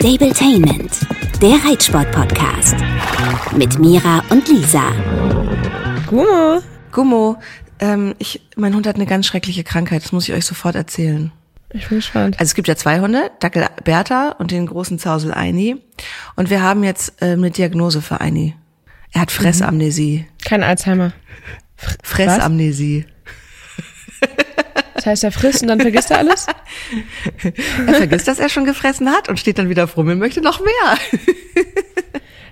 Stabletainment, der Reitsport-Podcast. Mit Mira und Lisa. Gummo. Gummo, ähm, ich, mein Hund hat eine ganz schreckliche Krankheit, das muss ich euch sofort erzählen. Ich bin gespannt. Also es gibt ja zwei Hunde, Dackel Bertha und den großen Zausel Eini. Und wir haben jetzt äh, eine Diagnose für Eini. Er hat Fressamnesie. Kein Alzheimer. Fressamnesie. Das heißt, er frisst und dann vergisst er alles? Er vergisst, dass er schon gefressen hat und steht dann wieder auf Rummel, möchte noch mehr.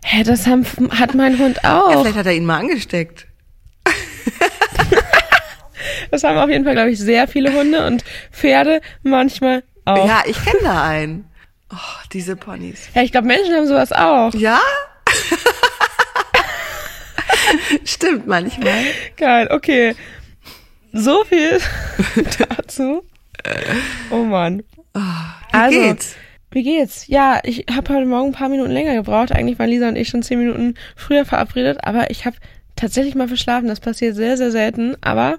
Hä, das haben, hat mein Hund Ja, auch. vielleicht hat er ihn mal angesteckt. Das haben auf jeden Fall, glaube ich, sehr viele Hunde und Pferde manchmal auch. Ja, ich kenne da einen. Oh, diese Ponys. Ja, ich glaube, Menschen haben sowas auch. Ja? Stimmt manchmal. Geil, okay. So viel dazu. Oh Mann. Wie Also, geht's? Wie geht's? Ja, ich habe heute Morgen ein paar Minuten länger gebraucht. Eigentlich waren Lisa und ich schon zehn Minuten früher verabredet, aber ich habe tatsächlich mal verschlafen. Das passiert sehr, sehr selten, aber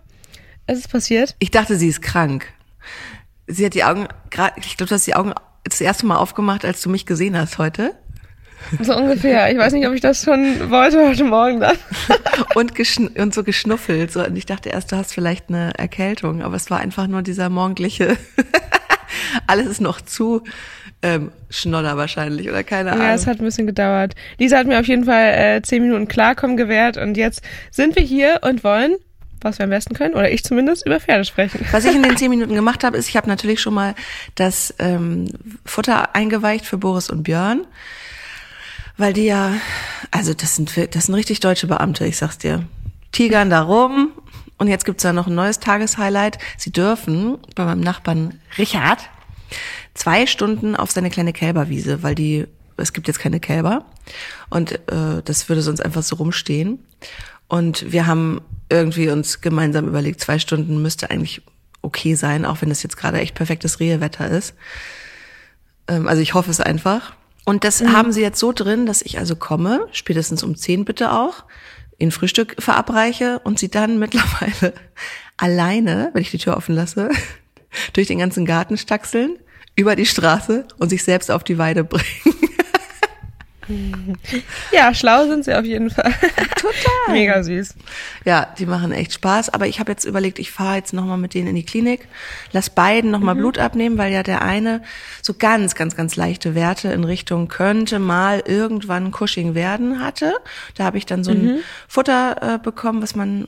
es ist passiert. Ich dachte, sie ist krank. Sie hat die Augen, ich glaube, du hast die Augen das erste Mal aufgemacht, als du mich gesehen hast heute. So ungefähr. Ich weiß nicht, ob ich das schon wollte heute Morgen dann. Und, und so geschnuffelt. So. Und ich dachte erst, du hast vielleicht eine Erkältung, aber es war einfach nur dieser morgendliche. Alles ist noch zu ähm, Schnodder wahrscheinlich oder keine Ahnung. Ja, es hat ein bisschen gedauert. Lisa hat mir auf jeden Fall äh, zehn Minuten Klarkommen gewährt und jetzt sind wir hier und wollen, was wir am besten können, oder ich zumindest, über Pferde sprechen. Was ich in den zehn Minuten gemacht habe, ist, ich habe natürlich schon mal das ähm, Futter eingeweicht für Boris und Björn, weil die ja, also das sind das sind richtig deutsche Beamte, ich sag's dir. Tigern da rum und jetzt gibt's da noch ein neues Tageshighlight. Sie dürfen bei meinem Nachbarn Richard zwei Stunden auf seine kleine Kälberwiese, weil die es gibt jetzt keine Kälber und äh, das würde sonst einfach so rumstehen. Und wir haben irgendwie uns gemeinsam überlegt, zwei Stunden müsste eigentlich okay sein, auch wenn es jetzt gerade echt perfektes Rehewetter ist. Ähm, also ich hoffe es einfach. Und das haben sie jetzt so drin, dass ich also komme, spätestens um zehn bitte auch, in Frühstück verabreiche und sie dann mittlerweile alleine, wenn ich die Tür offen lasse, durch den ganzen Garten staxeln, über die Straße und sich selbst auf die Weide bringen. Ja, schlau sind sie auf jeden Fall. Total. Mega süß. Ja, die machen echt Spaß. Aber ich habe jetzt überlegt, ich fahre jetzt nochmal mit denen in die Klinik, lass beiden nochmal Blut abnehmen, weil ja der eine so ganz, ganz, ganz leichte Werte in Richtung könnte mal irgendwann Cushing werden hatte. Da habe ich dann so ein Futter äh, bekommen, was man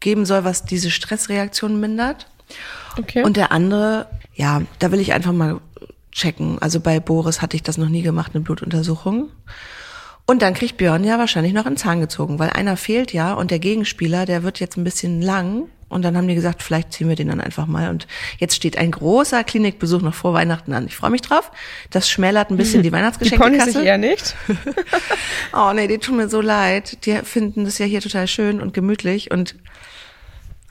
geben soll, was diese Stressreaktion mindert. Okay. Und der andere, ja, da will ich einfach mal checken. Also bei Boris hatte ich das noch nie gemacht, eine Blutuntersuchung. Und dann kriegt Björn ja wahrscheinlich noch einen Zahn gezogen, weil einer fehlt ja und der Gegenspieler, der wird jetzt ein bisschen lang. Und dann haben die gesagt, vielleicht ziehen wir den dann einfach mal. Und jetzt steht ein großer Klinikbesuch noch vor Weihnachten an. Ich freue mich drauf. Das schmälert ein bisschen die die Weihnachtsgeschenkekasse. sich eher nicht. Oh nee, die tun mir so leid. Die finden das ja hier total schön und gemütlich und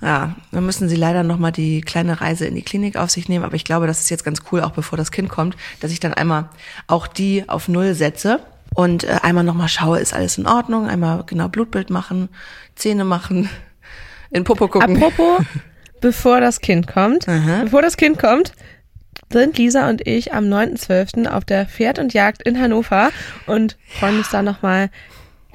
ja, dann müssen sie leider nochmal die kleine Reise in die Klinik auf sich nehmen. Aber ich glaube, das ist jetzt ganz cool, auch bevor das Kind kommt, dass ich dann einmal auch die auf Null setze und äh, einmal nochmal schaue, ist alles in Ordnung, einmal genau Blutbild machen, Zähne machen, in Popo gucken. Apropos, bevor das Kind kommt, Aha. bevor das Kind kommt, sind Lisa und ich am 9.12. auf der Pferd und Jagd in Hannover und freuen uns da nochmal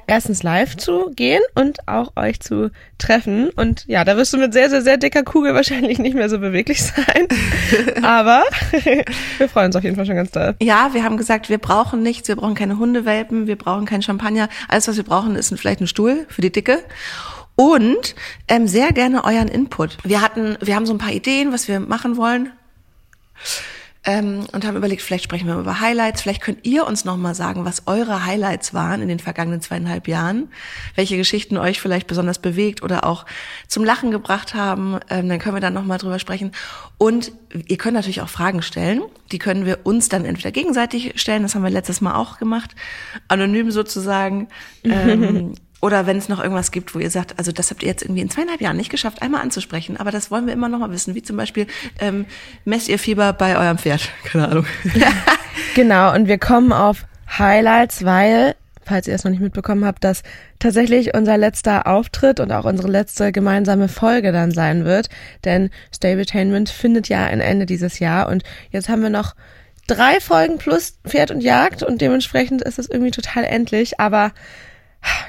erstens live zu gehen und auch euch zu treffen. Und ja, da wirst du mit sehr, sehr, sehr dicker Kugel wahrscheinlich nicht mehr so beweglich sein. Aber wir freuen uns auf jeden Fall schon ganz doll. Ja, wir haben gesagt, wir brauchen nichts, wir brauchen keine Hundewelpen, wir brauchen kein Champagner. Alles, was wir brauchen, ist vielleicht ein Stuhl für die Dicke. Und ähm, sehr gerne euren Input. Wir hatten, wir haben so ein paar Ideen, was wir machen wollen. Ähm, und haben überlegt, vielleicht sprechen wir über Highlights. Vielleicht könnt ihr uns noch mal sagen, was eure Highlights waren in den vergangenen zweieinhalb Jahren, welche Geschichten euch vielleicht besonders bewegt oder auch zum Lachen gebracht haben. Ähm, dann können wir dann noch mal drüber sprechen. Und ihr könnt natürlich auch Fragen stellen. Die können wir uns dann entweder gegenseitig stellen. Das haben wir letztes Mal auch gemacht, anonym sozusagen. Ähm, Oder wenn es noch irgendwas gibt, wo ihr sagt, also das habt ihr jetzt irgendwie in zweieinhalb Jahren nicht geschafft, einmal anzusprechen, aber das wollen wir immer noch mal wissen, wie zum Beispiel, ähm, messt ihr Fieber bei eurem Pferd? Keine Ahnung. Genau, und wir kommen auf Highlights, weil, falls ihr es noch nicht mitbekommen habt, dass tatsächlich unser letzter Auftritt und auch unsere letzte gemeinsame Folge dann sein wird. Denn Stabletainment findet ja ein Ende dieses Jahr und jetzt haben wir noch drei Folgen plus Pferd und Jagd und dementsprechend ist es irgendwie total endlich. Aber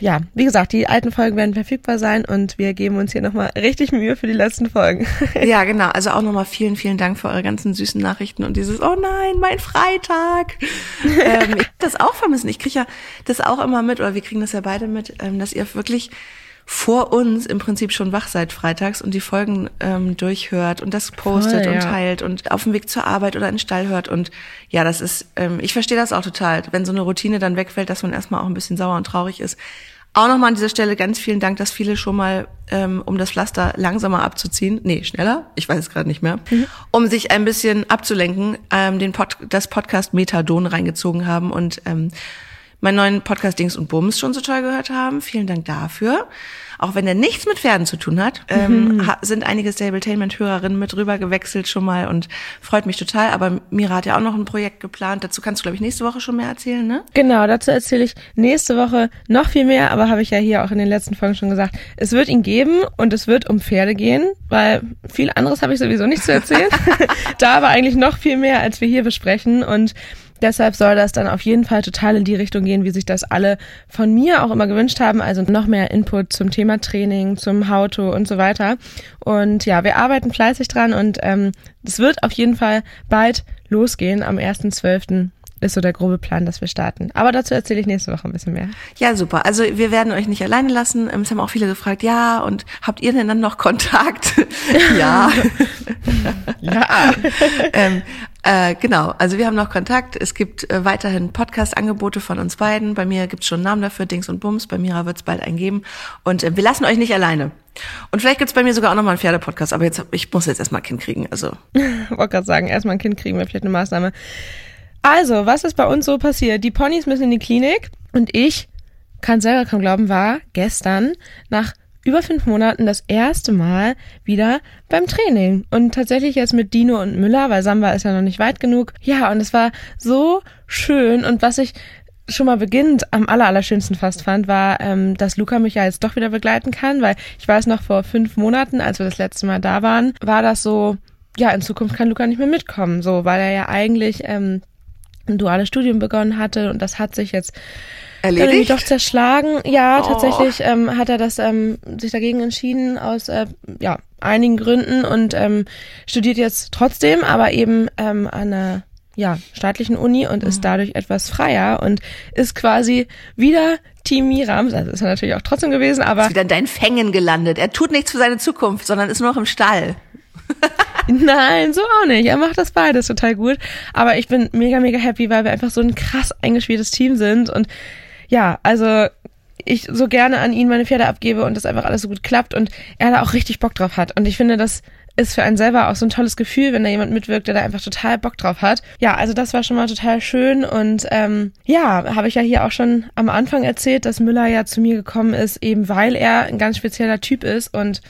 ja, wie gesagt, die alten Folgen werden verfügbar sein und wir geben uns hier nochmal richtig Mühe für die letzten Folgen. ja, genau. Also auch nochmal vielen, vielen Dank für eure ganzen süßen Nachrichten und dieses, oh nein, mein Freitag. ähm, ich das auch vermissen. Ich kriege ja das auch immer mit, oder wir kriegen das ja beide mit, ähm, dass ihr wirklich vor uns im Prinzip schon wach seid freitags und die Folgen ähm, durchhört und das postet Voll, ja. und teilt und auf dem Weg zur Arbeit oder in den Stall hört. Und ja, das ist, ähm, ich verstehe das auch total, wenn so eine Routine dann wegfällt, dass man erstmal auch ein bisschen sauer und traurig ist. Auch nochmal an dieser Stelle ganz vielen Dank, dass viele schon mal, ähm, um das Pflaster langsamer abzuziehen, nee, schneller, ich weiß es gerade nicht mehr, mhm. um sich ein bisschen abzulenken, ähm, den Pod das Podcast Methadon reingezogen haben und ähm, meinen neuen Podcast Dings und Bums schon so toll gehört haben. Vielen Dank dafür. Auch wenn er nichts mit Pferden zu tun hat, ähm, mhm. sind einige Stabletainment-Hörerinnen mit rüber gewechselt schon mal und freut mich total. Aber Mira hat ja auch noch ein Projekt geplant. Dazu kannst du, glaube ich, nächste Woche schon mehr erzählen, ne? Genau, dazu erzähle ich nächste Woche noch viel mehr, aber habe ich ja hier auch in den letzten Folgen schon gesagt. Es wird ihn geben und es wird um Pferde gehen, weil viel anderes habe ich sowieso nicht zu erzählen. da aber eigentlich noch viel mehr, als wir hier besprechen. Und Deshalb soll das dann auf jeden Fall total in die Richtung gehen, wie sich das alle von mir auch immer gewünscht haben. Also noch mehr Input zum Thema Training, zum How-To und so weiter. Und ja, wir arbeiten fleißig dran und ähm, es wird auf jeden Fall bald losgehen am 1.12 ist so der grobe Plan, dass wir starten. Aber dazu erzähle ich nächste Woche ein bisschen mehr. Ja, super. Also wir werden euch nicht alleine lassen. Es haben auch viele gefragt, ja, und habt ihr denn dann noch Kontakt? ja. ja. ähm, äh, genau, also wir haben noch Kontakt. Es gibt äh, weiterhin Podcast-Angebote von uns beiden. Bei mir gibt es schon einen Namen dafür, Dings und Bums. Bei Mira wird es bald einen geben. Und äh, wir lassen euch nicht alleine. Und vielleicht gibt es bei mir sogar auch nochmal einen Pferdepodcast, aber jetzt, ich muss jetzt erstmal ein Kind kriegen. Also. wollte gerade sagen, erstmal ein Kind kriegen wäre vielleicht eine Maßnahme. Also, was ist bei uns so passiert? Die Ponys müssen in die Klinik und ich kann selber kaum glauben, war gestern nach über fünf Monaten das erste Mal wieder beim Training. Und tatsächlich jetzt mit Dino und Müller, weil Samba ist ja noch nicht weit genug. Ja, und es war so schön. Und was ich schon mal beginnend am aller, allerschönsten fast fand, war, ähm, dass Luca mich ja jetzt doch wieder begleiten kann, weil ich weiß noch vor fünf Monaten, als wir das letzte Mal da waren, war das so, ja, in Zukunft kann Luca nicht mehr mitkommen, so, weil er ja eigentlich ähm, ein duales Studium begonnen hatte und das hat sich jetzt Erledigt? doch zerschlagen. Ja, oh. tatsächlich ähm, hat er das ähm, sich dagegen entschieden aus äh, ja, einigen Gründen und ähm, studiert jetzt trotzdem, aber eben ähm, an einer ja, staatlichen Uni und mhm. ist dadurch etwas freier und ist quasi wieder Team Miram. Also ist er natürlich auch trotzdem gewesen, aber. Ist wieder in deinen Fängen gelandet. Er tut nichts für seine Zukunft, sondern ist nur noch im Stall. Nein, so auch nicht. Er macht das beides total gut. Aber ich bin mega, mega happy, weil wir einfach so ein krass eingespieltes Team sind. Und ja, also ich so gerne an ihn meine Pferde abgebe und das einfach alles so gut klappt und er da auch richtig Bock drauf hat. Und ich finde, das ist für einen selber auch so ein tolles Gefühl, wenn da jemand mitwirkt, der da einfach total Bock drauf hat. Ja, also das war schon mal total schön und ähm, ja, habe ich ja hier auch schon am Anfang erzählt, dass Müller ja zu mir gekommen ist, eben weil er ein ganz spezieller Typ ist und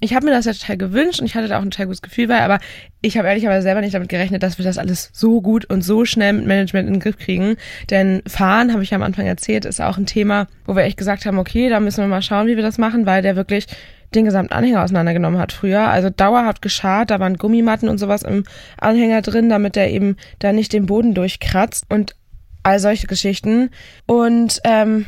ich habe mir das ja total gewünscht und ich hatte da auch ein total gutes Gefühl bei, aber ich habe ehrlicherweise selber nicht damit gerechnet, dass wir das alles so gut und so schnell mit Management in den Griff kriegen. Denn Fahren, habe ich ja am Anfang erzählt, ist auch ein Thema, wo wir echt gesagt haben, okay, da müssen wir mal schauen, wie wir das machen, weil der wirklich den gesamten Anhänger auseinandergenommen hat früher. Also dauerhaft geschart, da waren Gummimatten und sowas im Anhänger drin, damit der eben da nicht den Boden durchkratzt und all solche Geschichten. Und ähm,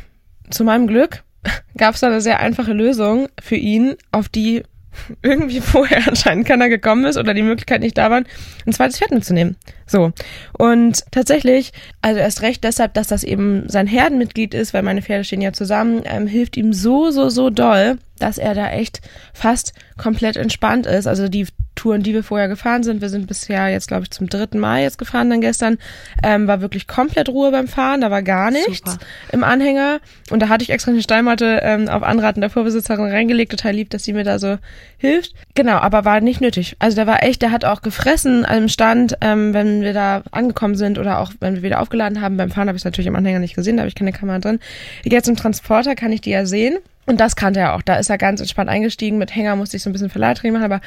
zu meinem Glück gab es da eine sehr einfache Lösung für ihn, auf die irgendwie vorher anscheinend keiner gekommen ist oder die Möglichkeit nicht da war, ein zweites Pferd mitzunehmen. So. Und tatsächlich, also erst recht deshalb, dass das eben sein Herdenmitglied ist, weil meine Pferde stehen ja zusammen, ähm, hilft ihm so, so, so doll, dass er da echt fast komplett entspannt ist. Also die Touren, die wir vorher gefahren sind, wir sind bisher jetzt, glaube ich, zum dritten Mal jetzt gefahren dann gestern, ähm, war wirklich komplett Ruhe beim Fahren, da war gar nichts Super. im Anhänger. Und da hatte ich extra eine Steinmatte ähm, auf Anraten der Vorbesitzerin reingelegt, total lieb, dass sie mir da so hilft. Genau, aber war nicht nötig. Also der war echt, der hat auch gefressen im Stand, ähm, wenn wir da angekommen sind oder auch wenn wir wieder aufgeladen haben. Beim Fahren habe ich es natürlich im Anhänger nicht gesehen, da habe ich keine Kamera drin. Jetzt im Transporter kann ich die ja sehen. Und das kannte er auch. Da ist er ganz entspannt eingestiegen. Mit Hänger musste ich so ein bisschen Verleihtraining machen, aber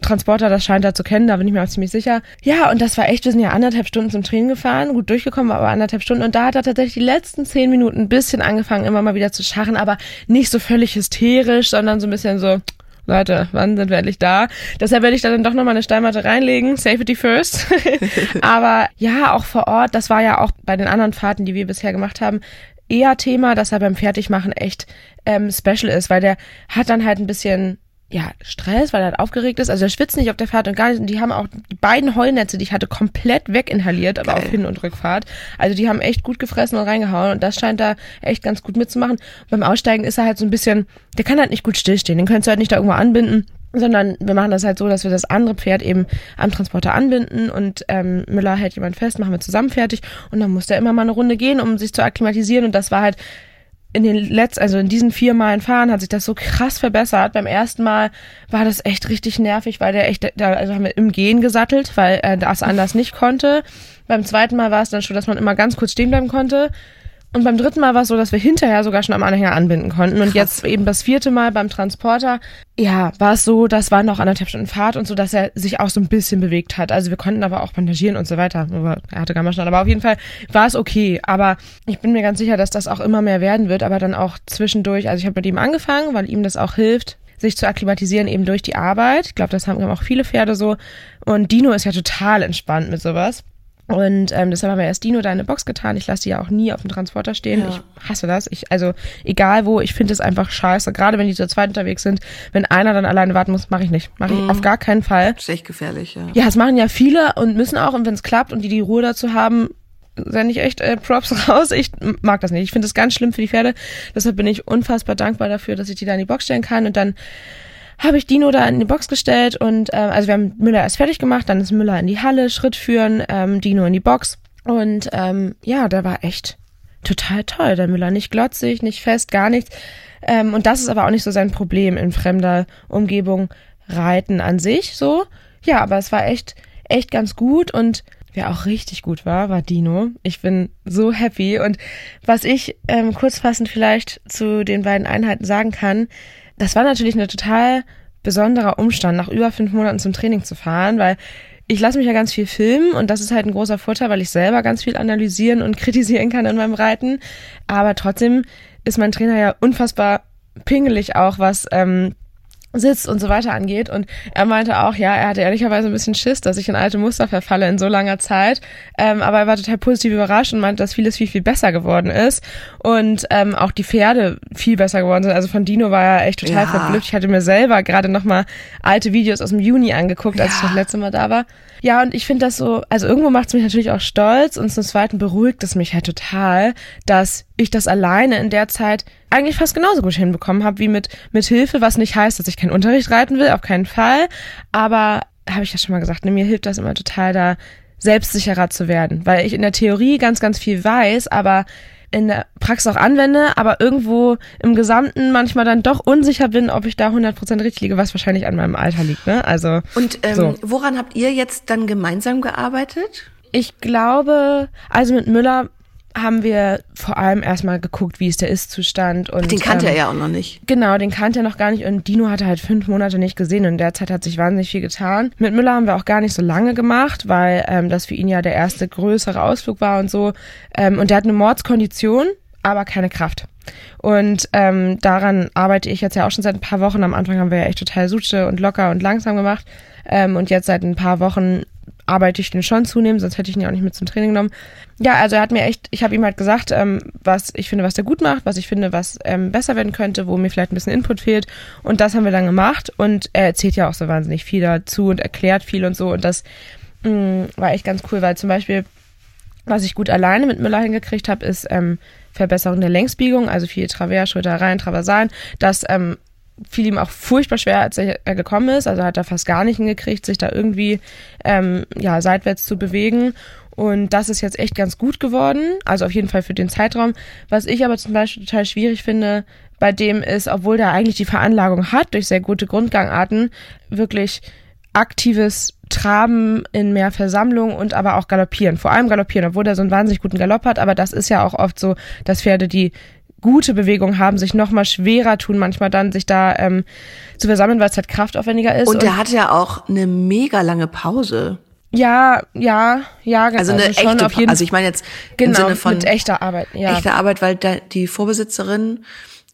Transporter, das scheint er zu kennen, da bin ich mir auch ziemlich sicher. Ja, und das war echt, wir sind ja anderthalb Stunden zum Training gefahren, gut durchgekommen, aber anderthalb Stunden. Und da hat er tatsächlich die letzten zehn Minuten ein bisschen angefangen, immer mal wieder zu scharren, aber nicht so völlig hysterisch, sondern so ein bisschen so, Leute, wann sind wir endlich da? Deshalb werde ich da dann doch nochmal eine Steinmatte reinlegen. Safety first. Aber ja, auch vor Ort, das war ja auch bei den anderen Fahrten, die wir bisher gemacht haben, eher Thema, dass er beim Fertigmachen echt ähm, special ist, weil der hat dann halt ein bisschen ja, Stress, weil er halt aufgeregt ist. Also er schwitzt nicht auf der Fahrt und gar nicht. Und die haben auch die beiden Heulnetze, die ich hatte, komplett weginhaliert, aber Geil. auf Hin- und Rückfahrt. Also die haben echt gut gefressen und reingehauen und das scheint da echt ganz gut mitzumachen. Und beim Aussteigen ist er halt so ein bisschen, der kann halt nicht gut stillstehen. Den könntest du halt nicht da irgendwo anbinden. Sondern wir machen das halt so, dass wir das andere Pferd eben am Transporter anbinden und ähm, Müller hält jemand fest, machen wir zusammen fertig und dann muss der immer mal eine Runde gehen, um sich zu akklimatisieren und das war halt in den letzten, also in diesen vier Malen fahren hat sich das so krass verbessert. Beim ersten Mal war das echt richtig nervig, weil der echt, da also haben wir im Gehen gesattelt, weil er das anders nicht konnte. Beim zweiten Mal war es dann schon, dass man immer ganz kurz stehen bleiben konnte. Und beim dritten Mal war es so, dass wir hinterher sogar schon am Anhänger anbinden konnten. Und jetzt eben das vierte Mal beim Transporter, ja, war es so, das war noch anderthalb Stunden Fahrt und so, dass er sich auch so ein bisschen bewegt hat. Also wir konnten aber auch bandagieren und so weiter. Aber er hatte Gammaschnall. Aber auf jeden Fall war es okay. Aber ich bin mir ganz sicher, dass das auch immer mehr werden wird, aber dann auch zwischendurch. Also ich habe mit ihm angefangen, weil ihm das auch hilft sich zu akklimatisieren eben durch die Arbeit. Ich glaube, das haben auch viele Pferde so. Und Dino ist ja total entspannt mit sowas. Und ähm, deshalb haben wir erst Dino da in eine Box getan. Ich lasse die ja auch nie auf dem Transporter stehen. Ja. Ich hasse das. Ich, also egal wo, ich finde es einfach scheiße. Gerade wenn die zu zweit unterwegs sind, wenn einer dann alleine warten muss, mache ich nicht. Mache ich auf gar keinen Fall. Das ist echt gefährlich, ja. Ja, das machen ja viele und müssen auch. Und wenn es klappt und die die Ruhe dazu haben, sende ich echt äh, Props raus. Ich mag das nicht. Ich finde das ganz schlimm für die Pferde. Deshalb bin ich unfassbar dankbar dafür, dass ich die da in die Box stellen kann. Und dann habe ich Dino da in die Box gestellt und ähm, also wir haben Müller erst fertig gemacht, dann ist Müller in die Halle, Schritt führen, ähm, Dino in die Box und ähm, ja, der war echt total toll, der Müller, nicht glotzig, nicht fest, gar nichts ähm, und das ist aber auch nicht so sein Problem in fremder Umgebung reiten an sich so, ja, aber es war echt echt ganz gut und Wer auch richtig gut war, war Dino. Ich bin so happy. Und was ich ähm, kurzfassend vielleicht zu den beiden Einheiten sagen kann, das war natürlich ein total besonderer Umstand, nach über fünf Monaten zum Training zu fahren, weil ich lasse mich ja ganz viel filmen und das ist halt ein großer Vorteil, weil ich selber ganz viel analysieren und kritisieren kann in meinem Reiten. Aber trotzdem ist mein Trainer ja unfassbar pingelig auch, was ähm, Sitz und so weiter angeht. Und er meinte auch, ja, er hatte ehrlicherweise ein bisschen Schiss, dass ich in alte Muster verfalle in so langer Zeit. Ähm, aber er war total positiv überrascht und meinte, dass vieles viel, viel besser geworden ist. Und ähm, auch die Pferde viel besser geworden sind. Also von Dino war er echt total Ja. verblüfft. Ich hatte mir selber gerade nochmal alte Videos aus dem Juni angeguckt, als ich das letzte Mal da war. Ja, und ich finde das so, also irgendwo macht es mich natürlich auch stolz und zum Zweiten beruhigt es mich halt total, dass ich das alleine in der Zeit eigentlich fast genauso gut hinbekommen habe wie mit, mit Hilfe, was nicht heißt, dass ich keinen Unterricht reiten will, auf keinen Fall. Aber habe ich ja schon mal gesagt, ne, mir hilft das immer total da, selbstsicherer zu werden, weil ich in der Theorie ganz, ganz viel weiß, aber in der Praxis auch anwende, aber irgendwo im Gesamten manchmal dann doch unsicher bin, ob ich da 100% richtig liege, was wahrscheinlich an meinem Alter liegt. Ne? Also Und ähm, So. woran habt ihr jetzt dann gemeinsam gearbeitet? Ich glaube, also mit Müller haben wir vor allem erstmal geguckt, wie ist der Ist-Zustand. und Den kannte ähm, er ja auch noch nicht. Genau, den kannte er noch gar nicht und Dino hatte halt fünf Monate nicht gesehen und in der Zeit hat sich wahnsinnig viel getan. Mit Müller haben wir auch gar nicht so lange gemacht, weil ähm, das für ihn ja der erste größere Ausflug war und so. Ähm, und der hat eine Mordskondition, aber keine Kraft. Und ähm, daran arbeite ich jetzt ja auch schon seit ein paar Wochen. Am Anfang haben wir ja echt total suche und locker und langsam gemacht. Ähm, und jetzt seit ein paar Wochen arbeite ich den schon zunehmend, sonst hätte ich ihn ja auch nicht mit zum Training genommen. Ja, also er hat mir echt, ich habe ihm halt gesagt, ähm, was ich finde, was der gut macht, was ich finde, was ähm, besser werden könnte, wo mir vielleicht ein bisschen Input fehlt. Und das haben wir dann gemacht. Und er erzählt ja auch so wahnsinnig viel dazu und erklärt viel und so. Und das mh, war echt ganz cool, weil zum Beispiel, was ich gut alleine mit Müller hingekriegt habe, ist ähm, Verbesserung der Längsbiegung, also viel Travers, Schulter rein, Traversalen. Das ähm, fiel ihm auch furchtbar schwer, als er er gekommen ist. Also hat er fast gar nicht hingekriegt, sich da irgendwie ähm, ja, seitwärts zu bewegen. Und das ist jetzt echt ganz gut geworden. Also auf jeden Fall für den Zeitraum. Was ich aber zum Beispiel total schwierig finde, bei dem ist, obwohl der eigentlich die Veranlagung hat, durch sehr gute Grundgangarten, wirklich aktives Traben in mehr Versammlung und aber auch Galoppieren. Vor allem Galoppieren, obwohl der so einen wahnsinnig guten Galopp hat. Aber das ist ja auch oft so, dass Pferde, die gute Bewegung haben, sich noch mal schwerer tun, manchmal dann sich da ähm, zu versammeln, weil es halt kraftaufwendiger ist. Und er hatte ja auch eine mega lange Pause. ja, ja, ja, Also eine schon echte auf jeden Also ich meine jetzt genau, im Sinne von mit echter Arbeit. Ja. echter Arbeit, weil da die Vorbesitzerin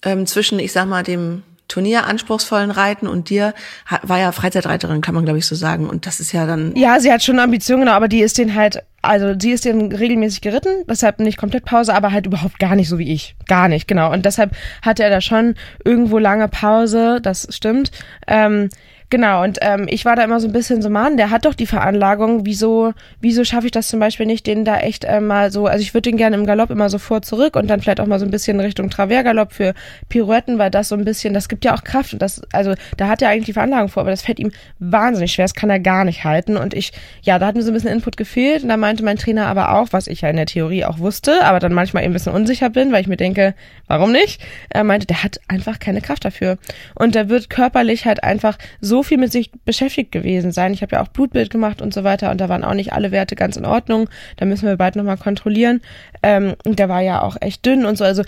ähm, zwischen, ich sag mal, dem turnieranspruchsvollen Reiten und dir war ja Freizeitreiterin, kann man glaube ich so sagen. Und das ist ja dann Ja, sie hat schon Ambitionen, genau, aber die ist den halt, also sie ist den regelmäßig geritten, deshalb nicht komplett Pause, aber halt überhaupt gar nicht so wie ich. Gar nicht, genau. Und deshalb hatte er da schon irgendwo lange Pause, das stimmt. Ähm, Genau, und ähm, ich war da immer so ein bisschen so, Mann, der hat doch die Veranlagung, wieso, wieso schaffe ich das zum Beispiel nicht, den da echt äh, mal so, also ich würde den gerne im Galopp immer so vor zurück und dann vielleicht auch mal so ein bisschen Richtung Travers-Galopp für Pirouetten, weil das so ein bisschen, das gibt ja auch Kraft und das, also da hat er eigentlich die Veranlagung vor, aber das fällt ihm wahnsinnig schwer, das kann er gar nicht halten. Und ich, ja, da hat mir so ein bisschen Input gefehlt und da meinte mein Trainer aber auch, was ich ja in der Theorie auch wusste, aber dann manchmal eben ein bisschen unsicher bin, weil ich mir denke, warum nicht? Er meinte, der hat einfach keine Kraft dafür. Und der wird körperlich halt einfach so viel mit sich beschäftigt gewesen sein. Ich habe ja auch Blutbild gemacht und so weiter und da waren auch nicht alle Werte ganz in Ordnung. Da müssen wir bald nochmal kontrollieren. Ähm, der war ja auch echt dünn und so. Also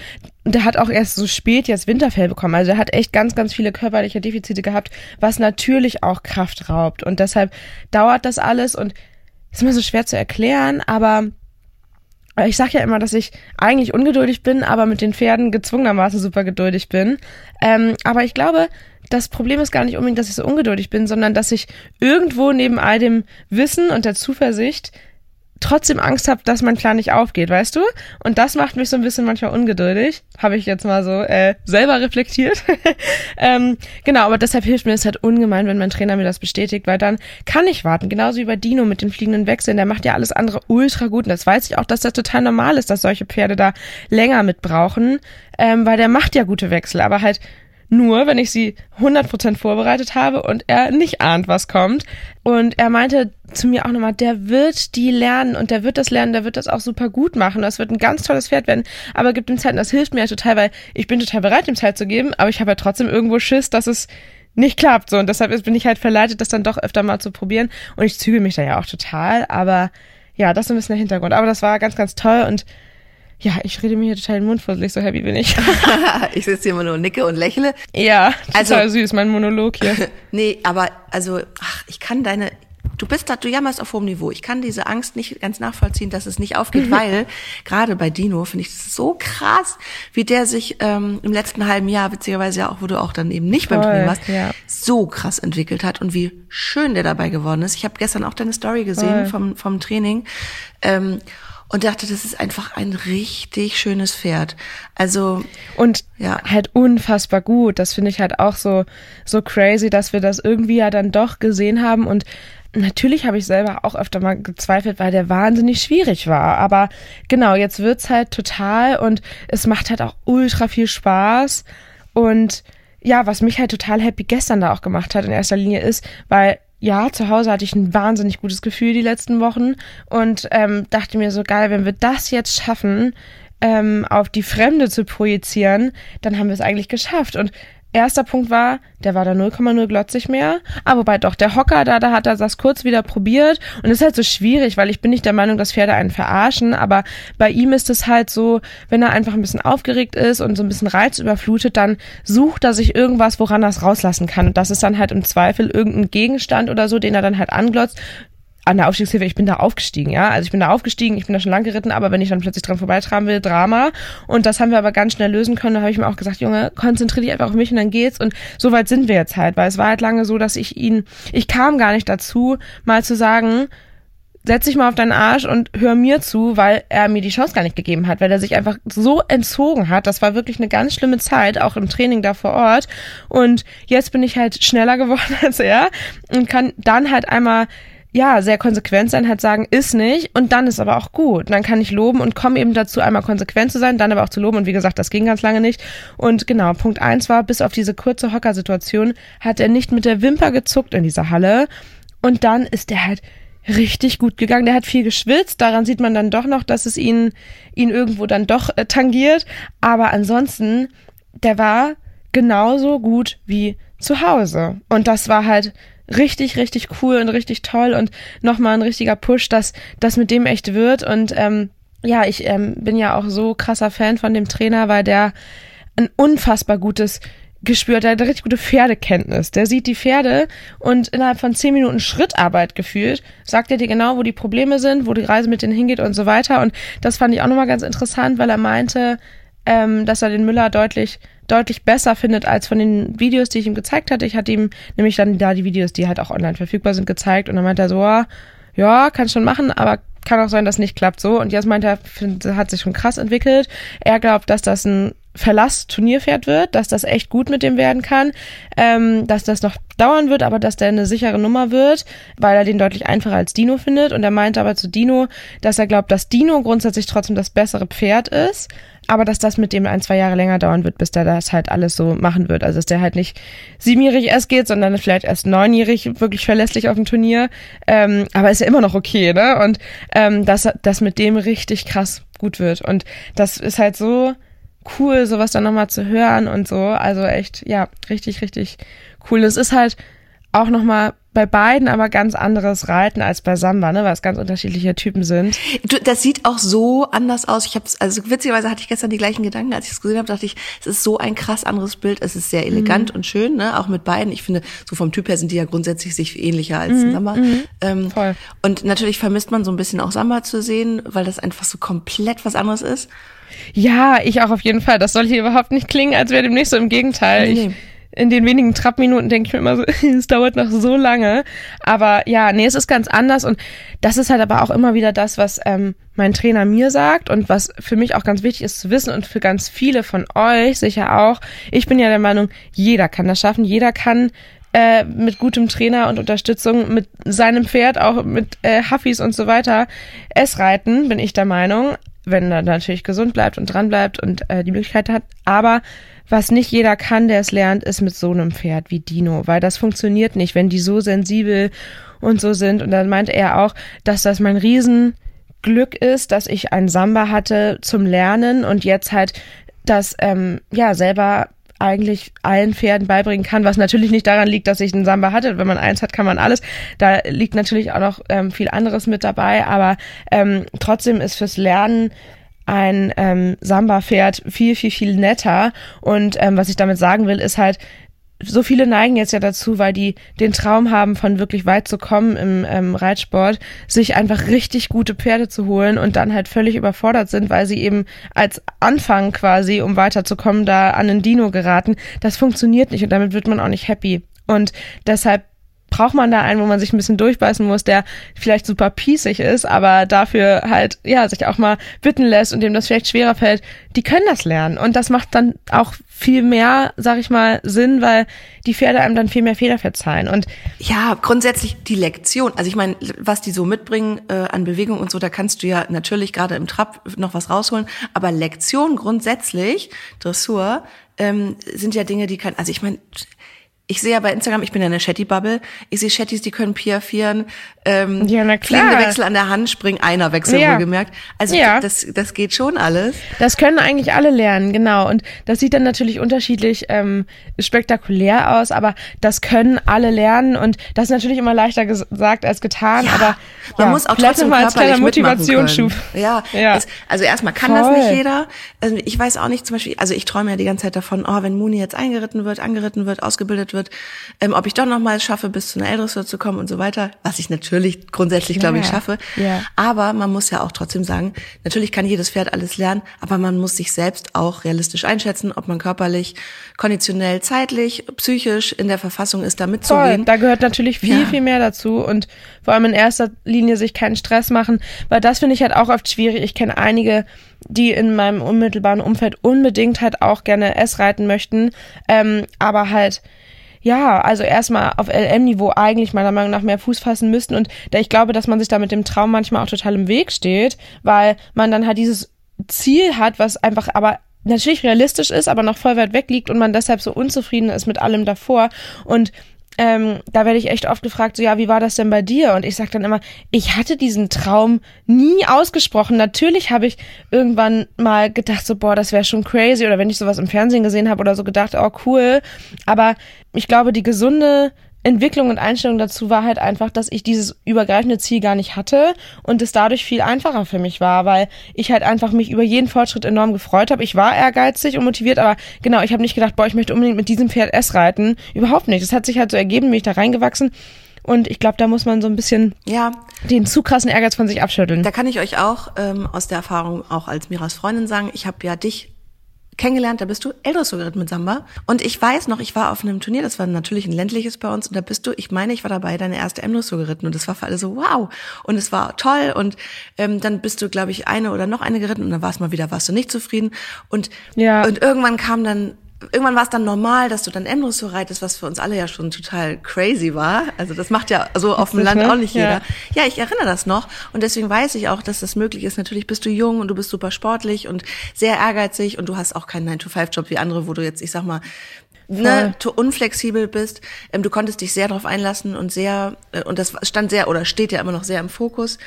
der hat auch erst so spät jetzt Winterfell bekommen. Also er hat echt ganz, ganz viele körperliche Defizite gehabt, was natürlich auch Kraft raubt. Und deshalb dauert das alles und ist immer so schwer zu erklären, aber ich sag ja immer, dass ich eigentlich ungeduldig bin, aber mit den Pferden gezwungenermaßen super geduldig bin. Ähm, aber ich glaube, das Problem ist gar nicht unbedingt, dass ich so ungeduldig bin, sondern dass ich irgendwo neben all dem Wissen und der Zuversicht trotzdem Angst habe, dass mein Plan nicht aufgeht, weißt du? Und das macht mich so ein bisschen manchmal ungeduldig. Habe ich jetzt mal so äh, selber reflektiert. ähm, genau, aber deshalb hilft mir es halt ungemein, wenn mein Trainer mir das bestätigt, weil dann kann ich warten. Genauso wie bei Dino mit den fliegenden Wechseln. Der macht ja alles andere ultra gut. Und das weiß ich auch, dass das total normal ist, dass solche Pferde da länger mit brauchen, ähm, weil der macht ja gute Wechsel. Aber halt nur, wenn ich sie 100% vorbereitet habe und er nicht ahnt, was kommt. Und er meinte zu mir auch nochmal, der wird die lernen und der wird das lernen, der wird das auch super gut machen. Das wird ein ganz tolles Pferd werden, aber gibt ihm Zeit und das hilft mir ja total, weil ich bin total bereit, ihm Zeit zu geben, aber ich habe ja trotzdem irgendwo Schiss, dass es nicht klappt. So, und deshalb bin ich halt verleitet, das dann doch öfter mal zu probieren. Und ich zügel mich da ja auch total, aber ja, das ist ein bisschen der Hintergrund. Aber das war ganz, ganz toll und ja, ich rede mir hier total den Mund fusselig, so happy bin ich. ich sitze hier immer nur und nicke und lächle. ja, total Also- süß, mein Monolog hier. Nee, aber also, ach, ich kann deine, du bist da, du jammerst auf hohem Niveau. Ich kann diese Angst nicht ganz nachvollziehen, dass es nicht aufgeht, weil gerade bei Dino finde ich das so krass, wie der sich ähm, im letzten halben Jahr, witzigerweise ja auch, wo du auch dann eben nicht beim Voll, Training warst, ja. so krass entwickelt hat und wie schön der dabei geworden ist. Ich habe gestern auch deine Story gesehen vom, vom Training. Ähm, und dachte, das ist einfach ein richtig schönes Pferd. Also Und Ja. halt unfassbar gut. Das finde ich halt auch so, so crazy, dass wir das irgendwie ja dann doch gesehen haben. Und natürlich habe ich selber auch öfter mal gezweifelt, weil der wahnsinnig schwierig war. Aber genau, jetzt wird's halt total und es macht halt auch ultra viel Spaß. Und ja, was mich halt total happy gestern da auch gemacht hat in erster Linie ist, weil ja, zu Hause hatte ich ein wahnsinnig gutes Gefühl die letzten Wochen und ähm, dachte mir so geil, wenn wir das jetzt schaffen, ähm, auf die Fremde zu projizieren, dann haben wir es eigentlich geschafft. Und erster Punkt war, der war da 0,0 glotzig mehr. Aber wobei doch, der Hocker da, da hat er das kurz wieder probiert. Und das ist halt so schwierig, weil ich bin nicht der Meinung, dass Pferde einen verarschen. Aber bei ihm ist es halt so, wenn er einfach ein bisschen aufgeregt ist und so ein bisschen Reiz überflutet, dann sucht er sich irgendwas, woran er es rauslassen kann. Und das ist dann halt im Zweifel irgendein Gegenstand oder so, den er dann halt anglotzt an der Aufstiegshilfe, ich bin da aufgestiegen, ja. Also ich bin da aufgestiegen, ich bin da schon lang geritten, aber wenn ich dann plötzlich dran vorbeitraben will, Drama. Und das haben wir aber ganz schnell lösen können. Da habe ich mir auch gesagt, Junge, konzentrier dich einfach auf mich und dann geht's. Und so weit sind wir jetzt halt, weil es war halt lange so, dass ich ihn, ich kam gar nicht dazu, mal zu sagen, setz dich mal auf deinen Arsch und hör mir zu, weil er mir die Chance gar nicht gegeben hat, weil er sich einfach so entzogen hat. Das war wirklich eine ganz schlimme Zeit, auch im Training da vor Ort. Und jetzt bin ich halt schneller geworden als er und kann dann halt einmal ja, sehr konsequent sein, halt sagen, ist nicht und dann ist aber auch gut. Dann kann ich loben und komme eben dazu, einmal konsequent zu sein, dann aber auch zu loben und wie gesagt, das ging ganz lange nicht. Und genau, Punkt eins war, bis auf diese kurze Hockersituation hat er nicht mit der Wimper gezuckt in dieser Halle und dann ist er halt richtig gut gegangen. Der hat viel geschwitzt, daran sieht man dann doch noch, dass es ihn, ihn irgendwo dann doch äh, tangiert, aber ansonsten, der war genauso gut wie zu Hause. Und das war halt richtig, richtig cool und richtig toll und nochmal ein richtiger Push, dass das mit dem echt wird. Und ähm, ja, ich ähm, bin ja auch so krasser Fan von dem Trainer, weil der ein unfassbar gutes Gespür hat, der hat eine richtig gute Pferdekenntnis. Der sieht die Pferde und innerhalb von zehn Minuten Schrittarbeit gefühlt, sagt er dir genau, wo die Probleme sind, wo die Reise mit denen hingeht und so weiter. Und das fand ich auch nochmal ganz interessant, weil er meinte, ähm, dass er den Müller deutlich deutlich besser findet als von den Videos, die ich ihm gezeigt hatte. Ich hatte ihm nämlich dann da die Videos, die halt auch online verfügbar sind, gezeigt und dann meinte er so, oh, ja, kann schon machen, aber kann auch sein, dass nicht klappt so. Und jetzt meint er, find, hat sich schon krass entwickelt. Er glaubt, dass das ein Verlass-Turnierpferd wird, dass das echt gut mit dem werden kann, ähm, dass das noch dauern wird, aber dass der eine sichere Nummer wird, weil er den deutlich einfacher als Dino findet. Und er meinte aber zu Dino, dass er glaubt, dass Dino grundsätzlich trotzdem das bessere Pferd ist, aber dass das mit dem ein, zwei Jahre länger dauern wird, bis der das halt alles so machen wird. Also dass der halt nicht siebenjährig erst geht, sondern vielleicht erst neunjährig wirklich verlässlich auf dem Turnier. Ähm, aber ist ja immer noch okay, ne? Und ähm, dass das mit dem richtig krass gut wird. Und das ist halt so cool, sowas dann nochmal zu hören und so. Also echt, ja, richtig, richtig cool. Es ist halt auch nochmal bei beiden aber ganz anderes Reiten als bei Samba, ne, weil es ganz unterschiedliche Typen sind. Du, das sieht auch so anders aus. Ich habe also witzigerweise hatte ich gestern die gleichen Gedanken, als ich es gesehen habe, dachte ich, es ist so ein krass anderes Bild. Es ist sehr elegant mhm. und schön, ne, auch mit beiden. Ich finde, so vom Typ her sind die ja grundsätzlich sich ähnlicher als mhm. Samba. Mhm. Ähm, Voll. Und natürlich vermisst man so ein bisschen auch Samba zu sehen, weil das einfach so komplett was anderes ist. Ja, ich auch auf jeden Fall. Das soll hier überhaupt nicht klingen, als wäre demnächst so im Gegenteil. Nee, nee. Ich, in den wenigen Trappminuten denke ich mir immer so, es dauert noch so lange. Aber ja, nee, es ist ganz anders und das ist halt aber auch immer wieder das, was ähm, mein Trainer mir sagt und was für mich auch ganz wichtig ist zu wissen und für ganz viele von euch sicher auch. Ich bin ja der Meinung, jeder kann das schaffen, jeder kann äh, mit gutem Trainer und Unterstützung, mit seinem Pferd, auch mit äh, Huffis und so weiter, es reiten, bin ich der Meinung, wenn er natürlich gesund bleibt und dran bleibt und äh, die Möglichkeit hat. Aber was nicht jeder kann, der es lernt, ist mit so einem Pferd wie Dino, weil das funktioniert nicht, wenn die so sensibel und so sind. Und dann meinte er auch, dass das mein Riesenglück ist, dass ich ein Samba hatte zum Lernen und jetzt halt das ähm, ja selber eigentlich allen Pferden beibringen kann, was natürlich nicht daran liegt, dass ich einen Samba hatte. Wenn man eins hat, kann man alles. Da liegt natürlich auch noch ähm, viel anderes mit dabei, aber ähm, trotzdem ist fürs Lernen ein ähm, Samba-Pferd viel, viel, viel netter. Und ähm, was ich damit sagen will, ist halt, so viele neigen jetzt ja dazu, weil die den Traum haben, von wirklich weit zu kommen im ähm, Reitsport, sich einfach richtig gute Pferde zu holen und dann halt völlig überfordert sind, weil sie eben als Anfang quasi, um weiterzukommen, da an den Dino geraten. Das funktioniert nicht und damit wird man auch nicht happy. Und deshalb braucht man da einen, wo man sich ein bisschen durchbeißen muss, der vielleicht super piesig ist, aber dafür halt, ja, sich auch mal bitten lässt und dem das vielleicht schwerer fällt, die können das lernen. Und das macht dann auch viel mehr, sag ich mal, Sinn, weil die Pferde einem dann viel mehr Fehler verzeihen. Und ja, grundsätzlich die Lektion. Also ich meine, was die so mitbringen äh, an Bewegung und so, da kannst du ja natürlich gerade im Trab noch was rausholen. Aber Lektion grundsätzlich, Dressur, ähm, sind ja Dinge, die kann, also ich meine, ich sehe ja bei Instagram, ich bin ja eine Shetty-Bubble, ich sehe Shetties, die können piafieren, ähm, ja, na klar. fliegende Wechsel an der Hand springen, einer Wechsel ja. wohlgemerkt. Also ja. das, das geht schon alles. Das können eigentlich alle lernen, genau. Und das sieht dann natürlich unterschiedlich ähm, spektakulär aus, aber das können alle lernen und das ist natürlich immer leichter gesagt als getan, ja, aber man muss auch trotzdem mal als kleiner Motivationsschub. Ja, ja. Es, also erstmal kann Voll. das nicht jeder. Also ich weiß auch nicht zum Beispiel, also ich träume ja die ganze Zeit davon, oh, wenn Muni jetzt eingeritten wird, angeritten wird, ausgebildet wird, ähm, ob ich doch noch mal schaffe, bis zu einer Eldressur zu kommen und so weiter, was ich natürlich grundsätzlich, glaube ich, schaffe. Ja. Aber man muss ja auch trotzdem sagen, natürlich kann jedes Pferd alles lernen, aber man muss sich selbst auch realistisch einschätzen, ob man körperlich, konditionell, zeitlich, psychisch in der Verfassung ist, da mitzugehen. Voll, da gehört natürlich viel, ja. viel mehr dazu und vor allem in erster Linie sich keinen Stress machen, weil das finde ich halt auch oft schwierig. Ich kenne einige, die in meinem unmittelbaren Umfeld unbedingt halt auch gerne S reiten möchten, ähm, aber halt ja, also erstmal auf LM-Niveau eigentlich meiner Meinung nach mehr Fuß fassen müssten. Und da ich glaube, dass man sich da mit dem Traum manchmal auch total im Weg steht, weil man dann halt dieses Ziel hat, was einfach aber natürlich realistisch ist, aber noch voll weit weg liegt und man deshalb so unzufrieden ist mit allem davor. Und ähm, da werde ich echt oft gefragt, so ja, wie war das denn bei dir? Und ich sage dann immer, ich hatte diesen Traum nie ausgesprochen. Natürlich habe ich irgendwann mal gedacht, so boah, das wäre schon crazy. Oder wenn ich sowas im Fernsehen gesehen habe oder so gedacht, oh cool. Aber ich glaube, die gesunde Entwicklung und Einstellung dazu war halt einfach, dass ich dieses übergreifende Ziel gar nicht hatte und es dadurch viel einfacher für mich war, weil ich halt einfach mich über jeden Fortschritt enorm gefreut habe. Ich war ehrgeizig und motiviert, aber genau, ich habe nicht gedacht, boah, ich möchte unbedingt mit diesem Pferd S reiten. Überhaupt nicht. Das hat sich halt so ergeben, bin ich da reingewachsen. Und ich glaube, da muss man so ein bisschen ja. den zu krassen Ehrgeiz von sich abschütteln. Da kann ich euch auch ähm, aus der Erfahrung auch als Miras Freundin sagen, ich habe ja dich kennengelernt, da bist du Eldressur geritten mit Samba. Und ich weiß noch, ich war auf einem Turnier, das war natürlich ein ländliches bei uns, und da bist du, ich meine, ich war dabei, deine erste M-Dressur geritten. Und das war für alle so, wow. Und es war toll. Und ähm, dann bist du, glaube ich, eine oder noch eine geritten und dann war es mal wieder, warst du nicht zufrieden. Und, Ja. und irgendwann kam dann irgendwann war es dann normal, dass du dann M-Dressur reitest, was für uns alle ja schon total crazy war. Also das macht ja so auf dem Land ne? auch nicht jeder. Ja. Ja, ich erinnere das noch und deswegen weiß ich auch, dass das möglich ist. Natürlich bist du jung und du bist super sportlich und sehr ehrgeizig und du hast auch keinen 9-to-5-Job wie andere, wo du jetzt, ich sag mal, ne, to- unflexibel bist. Ähm, du konntest dich sehr darauf einlassen und sehr, äh, und das stand sehr oder steht ja immer noch sehr im Fokus.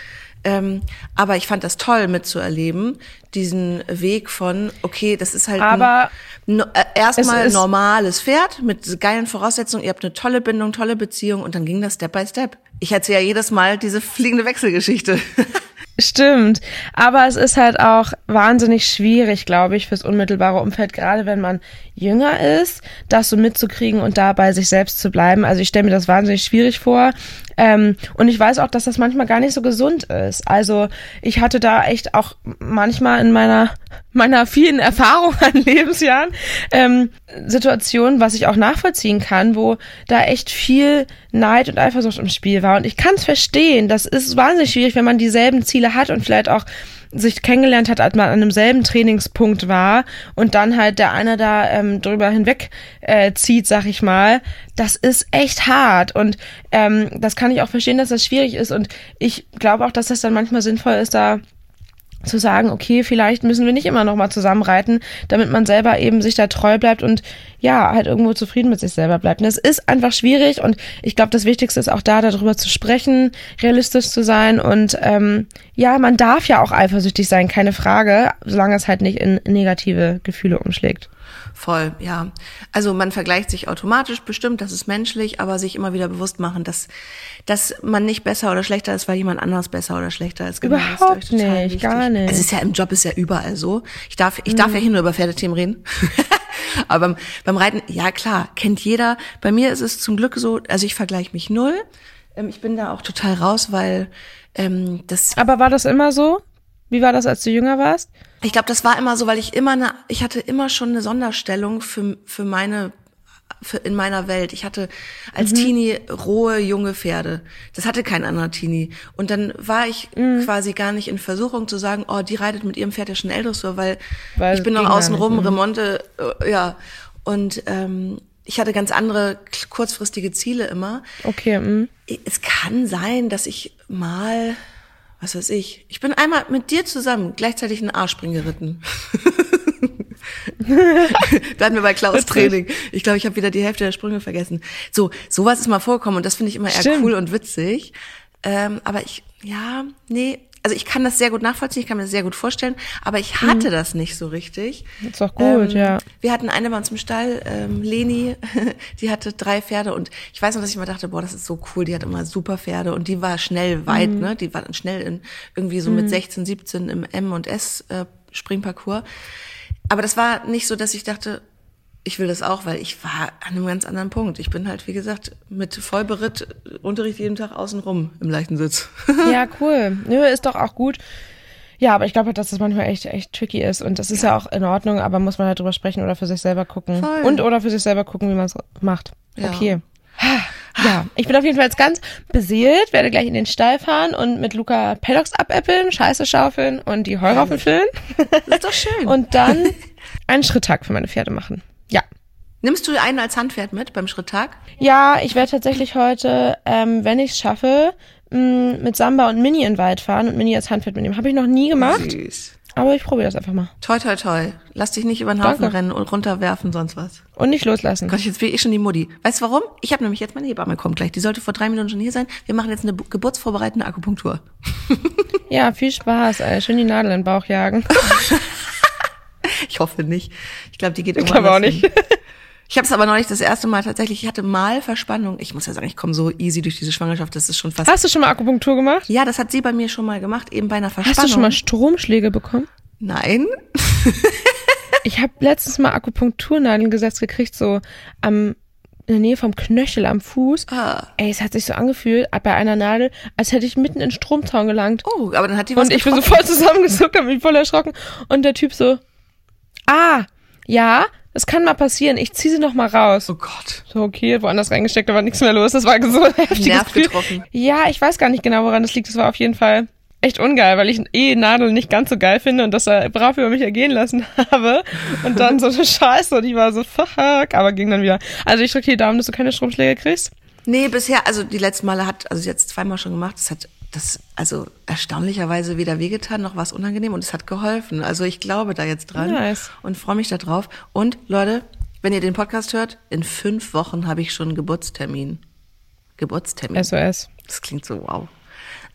Ähm, aber ich fand das toll mitzuerleben, diesen Weg von, okay, das ist halt Aber ein, äh, erstmal normales Pferd mit geilen Voraussetzungen. Ihr habt eine tolle Bindung, tolle Beziehung und dann ging das Step by Step. Ich erzähle ja jedes Mal diese fliegende Wechselgeschichte. Stimmt, aber es ist halt auch wahnsinnig schwierig, glaube ich, fürs unmittelbare Umfeld, gerade wenn man jünger ist, das so mitzukriegen und da bei sich selbst zu bleiben. Also ich stelle mir das wahnsinnig schwierig vor. Ähm, und ich weiß auch, dass das manchmal gar nicht so gesund ist. Also ich hatte da echt auch manchmal in meiner meiner vielen Erfahrung an Lebensjahren ähm, Situationen, was ich auch nachvollziehen kann, wo da echt viel Neid und Eifersucht im Spiel war. Und ich kann es verstehen. Das ist wahnsinnig schwierig, wenn man dieselben Ziele hat und vielleicht auch sich kennengelernt hat, als man an demselben Trainingspunkt war und dann halt der eine da ähm, drüber hinweg äh, zieht, sag ich mal. Das ist echt hart und ähm, das kann ich auch verstehen, dass das schwierig ist und ich glaube auch, dass das dann manchmal sinnvoll ist, da zu sagen, okay, vielleicht müssen wir nicht immer noch mal zusammenreiten, damit man selber eben sich da treu bleibt und ja, halt irgendwo zufrieden mit sich selber bleibt. Und das ist einfach schwierig und ich glaube, das Wichtigste ist auch da, darüber zu sprechen, realistisch zu sein und ähm, ja, man darf ja auch eifersüchtig sein, keine Frage, solange es halt nicht in negative Gefühle umschlägt. Voll, ja. Also man vergleicht sich automatisch, bestimmt, das ist menschlich, aber sich immer wieder bewusst machen, dass, dass man nicht besser oder schlechter ist, weil jemand anders besser oder schlechter ist. Genau, Überhaupt nicht, wichtig. gar nicht. Es ist ja im Job ist ja überall so. Ich darf, ich darf ja hier nur über Pferdethemen reden. aber beim, beim Reiten, ja klar, kennt jeder. Bei mir ist es zum Glück so, also ich vergleiche mich null. Ähm, Ich bin da auch total raus, weil ähm, das Aber war das immer so? Wie war das, als du jünger warst? ich glaube, das war immer so, weil ich immer eine, ich hatte immer schon eine Sonderstellung für, für meine, für in meiner Welt. Ich hatte als Teenie rohe, junge Pferde. Das hatte kein anderer Teenie. Und dann war ich quasi gar nicht in Versuchung zu sagen, oh, die reitet mit ihrem Pferd ja schon Eldressur, weil, Weil ich bin noch außen rum, mhm. Remonte, äh, ja. Und ähm, ich hatte ganz andere kurzfristige Ziele immer Okay, mm. es kann sein, dass ich mal, was weiß ich, ich bin einmal mit dir zusammen gleichzeitig einen A-Spring geritten. da hatten wir bei Klaus. Training. Ich glaube, ich habe wieder die Hälfte der Sprünge vergessen. So, sowas ist mal vorgekommen und das finde ich immer eher Stimmt. cool und witzig. Ähm, aber ich, ja, nee, also ich kann das sehr gut nachvollziehen, ich kann mir das sehr gut vorstellen, aber ich hatte das nicht so richtig. Ist doch gut, Ähm, ja. Wir hatten eine bei uns im Stall, ähm, Leni, die hatte drei Pferde und ich weiß noch, dass ich immer dachte, boah, das ist so cool, die hat immer super Pferde und die war schnell weit, Mhm. ne? Die war dann schnell in irgendwie so mit 16, 17 im M und S äh, Springparcours. Aber das war nicht so, dass ich dachte, ich will das auch, weil ich war an einem ganz anderen Punkt. Ich bin halt, wie gesagt, mit Vollberitt äh, Unterricht jeden Tag außen rum im leichten Sitz. Ja, cool. Nö, ist doch auch gut. Ja, aber ich glaube, dass das manchmal echt, echt tricky ist. Und das ist ja. auch in Ordnung, aber muss man halt drüber sprechen oder für sich selber gucken. Voll. Und oder für sich selber gucken, wie man es macht. Ja. Okay. Ja, ich bin auf jeden Fall jetzt ganz beseelt, werde gleich in den Stall fahren und mit Luca Paddocks abäppeln, Scheiße schaufeln und die Heuraufen füllen. Das ist doch schön. Und dann einen Schritttag für meine Pferde machen. Ja. Nimmst du einen als Handpferd mit beim Schritttag? Ja, ich werde tatsächlich heute, ähm, wenn ich es schaffe, mh, mit Samba und Mini in den Wald fahren und Mini als Handpferd mitnehmen. Habe ich noch nie gemacht, Süß. aber ich probiere das einfach mal. Toi, toi, toi. Lass dich nicht über den Haufen Danke. rennen und runterwerfen, sonst was. Und nicht loslassen. Gott, jetzt bin ich schon die Mutti. Weißt du warum? Ich habe nämlich jetzt meine Hebamme kommt gleich. Die sollte vor drei Minuten schon hier sein. Wir machen jetzt eine bu- geburtsvorbereitende Akupunktur. Ja, viel Spaß, ey. Schön die Nadel in den Bauch jagen. Ich hoffe nicht. Ich glaube, die geht Ich irgendwann glaube auch nicht. hin. Ich habe es aber neulich das erste Mal tatsächlich. Ich hatte mal Verspannung. Ich muss ja sagen, ich komme so easy durch diese Schwangerschaft. Das ist schon fast. Hast du schon mal Akupunktur gemacht? Ja, das hat sie bei mir schon mal gemacht, eben bei einer Verspannung. Hast du schon mal Stromschläge bekommen? Nein. Ich habe letztens mal Akupunkturnadeln gesetzt gekriegt, so am in der Nähe vom Knöchel am Fuß. Ah. Ey, es hat sich so angefühlt, bei einer Nadel, als hätte ich mitten in den Stromzaun gelangt. Oh, aber dann hat die was Und ich bin getroffen. voll zusammengezuckt, hab mich voll erschrocken. Und der Typ so, ah, ja, es kann mal passieren, ich ziehe sie noch mal raus. Oh Gott. So, okay, woanders reingesteckt, da war nichts mehr los. Das war so ein heftiges Nerv Gefühl. getroffen. Ja, ich weiß gar nicht genau, woran das liegt. Das war auf jeden Fall echt ungeil, weil ich eh Nadel nicht ganz so geil finde und das er brav über mich ergehen lassen habe. Und dann so eine Scheiße und ich war so, fuck, aber ging dann wieder. Also ich drücke die Daumen, dass du keine Stromschläge kriegst. Nee, bisher, also die letzten Male hat, also jetzt zweimal schon gemacht, das hat das also erstaunlicherweise weder wehgetan noch was unangenehm und es hat geholfen. Also ich glaube da jetzt dran Nice. und freue mich da drauf. Und Leute, wenn ihr den Podcast hört, in fünf Wochen habe ich schon einen Geburtstermin. Geburtstermin. SOS. Das klingt so wow.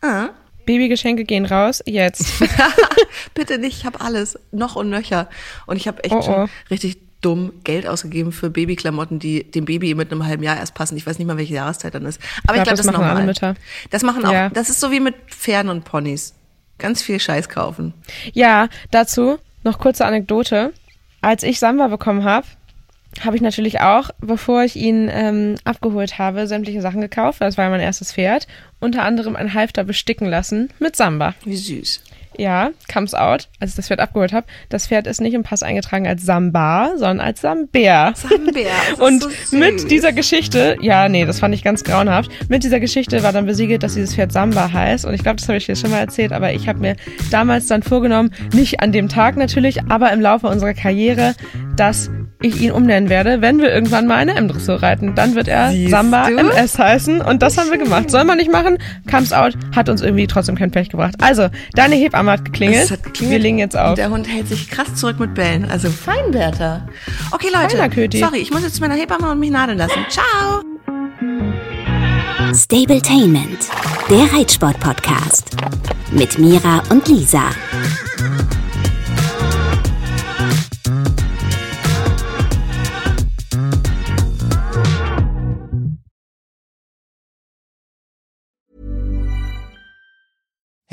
Ah, Babygeschenke gehen raus, jetzt. bitte nicht, ich habe alles, noch und nöcher. Und ich habe echt Oh, oh. schon richtig dumm Geld ausgegeben für Babyklamotten, die dem Baby mit einem halben Jahr erst passen. Ich weiß nicht mal, welche Jahreszeit dann ist. Aber ich, glaub, glaube, das das, ist machen alle Mütter. Das machen auch, Ja. das ist so wie mit Pferden und Ponys. Ganz viel Scheiß kaufen. Ja, dazu noch kurze Anekdote. Als ich Samba bekommen habe, habe ich natürlich auch, bevor ich ihn ähm, abgeholt habe, sämtliche Sachen gekauft. Das war ja mein erstes Pferd. Unter anderem ein Halfter besticken lassen mit Samba. Wie süß. Ja, comes out, als ich das Pferd abgeholt habe. Das Pferd ist nicht im Pass eingetragen als Samba, sondern als das ist Und so mit dieser Geschichte, ja, nee, das fand ich ganz grauenhaft. Mit dieser Geschichte war dann besiegelt, dass dieses Pferd Samba heißt. Und ich glaube, das habe ich dir schon mal erzählt, aber ich habe mir damals dann vorgenommen, nicht an dem Tag natürlich, aber im Laufe unserer Karriere, dass ich ihn umnennen werde, wenn wir irgendwann mal eine M-Dressur reiten. Dann wird er Siehst Samba du? MS heißen. Und das haben wir gemacht. Soll man nicht machen, comes out, hat uns irgendwie trotzdem kein Pech gebracht. Also, deine Hebamme hat geklingelt. Es hat geklingelt. Wir legen jetzt Und auf. der Hund hält sich krass zurück mit Bällen. Also Feinwärter. Okay, Leute. Sorry, ich muss jetzt zu meiner Hebamme und mich nadeln lassen. Ciao. Stabletainment, der Reitsport-Podcast. Mit Mira und Lisa.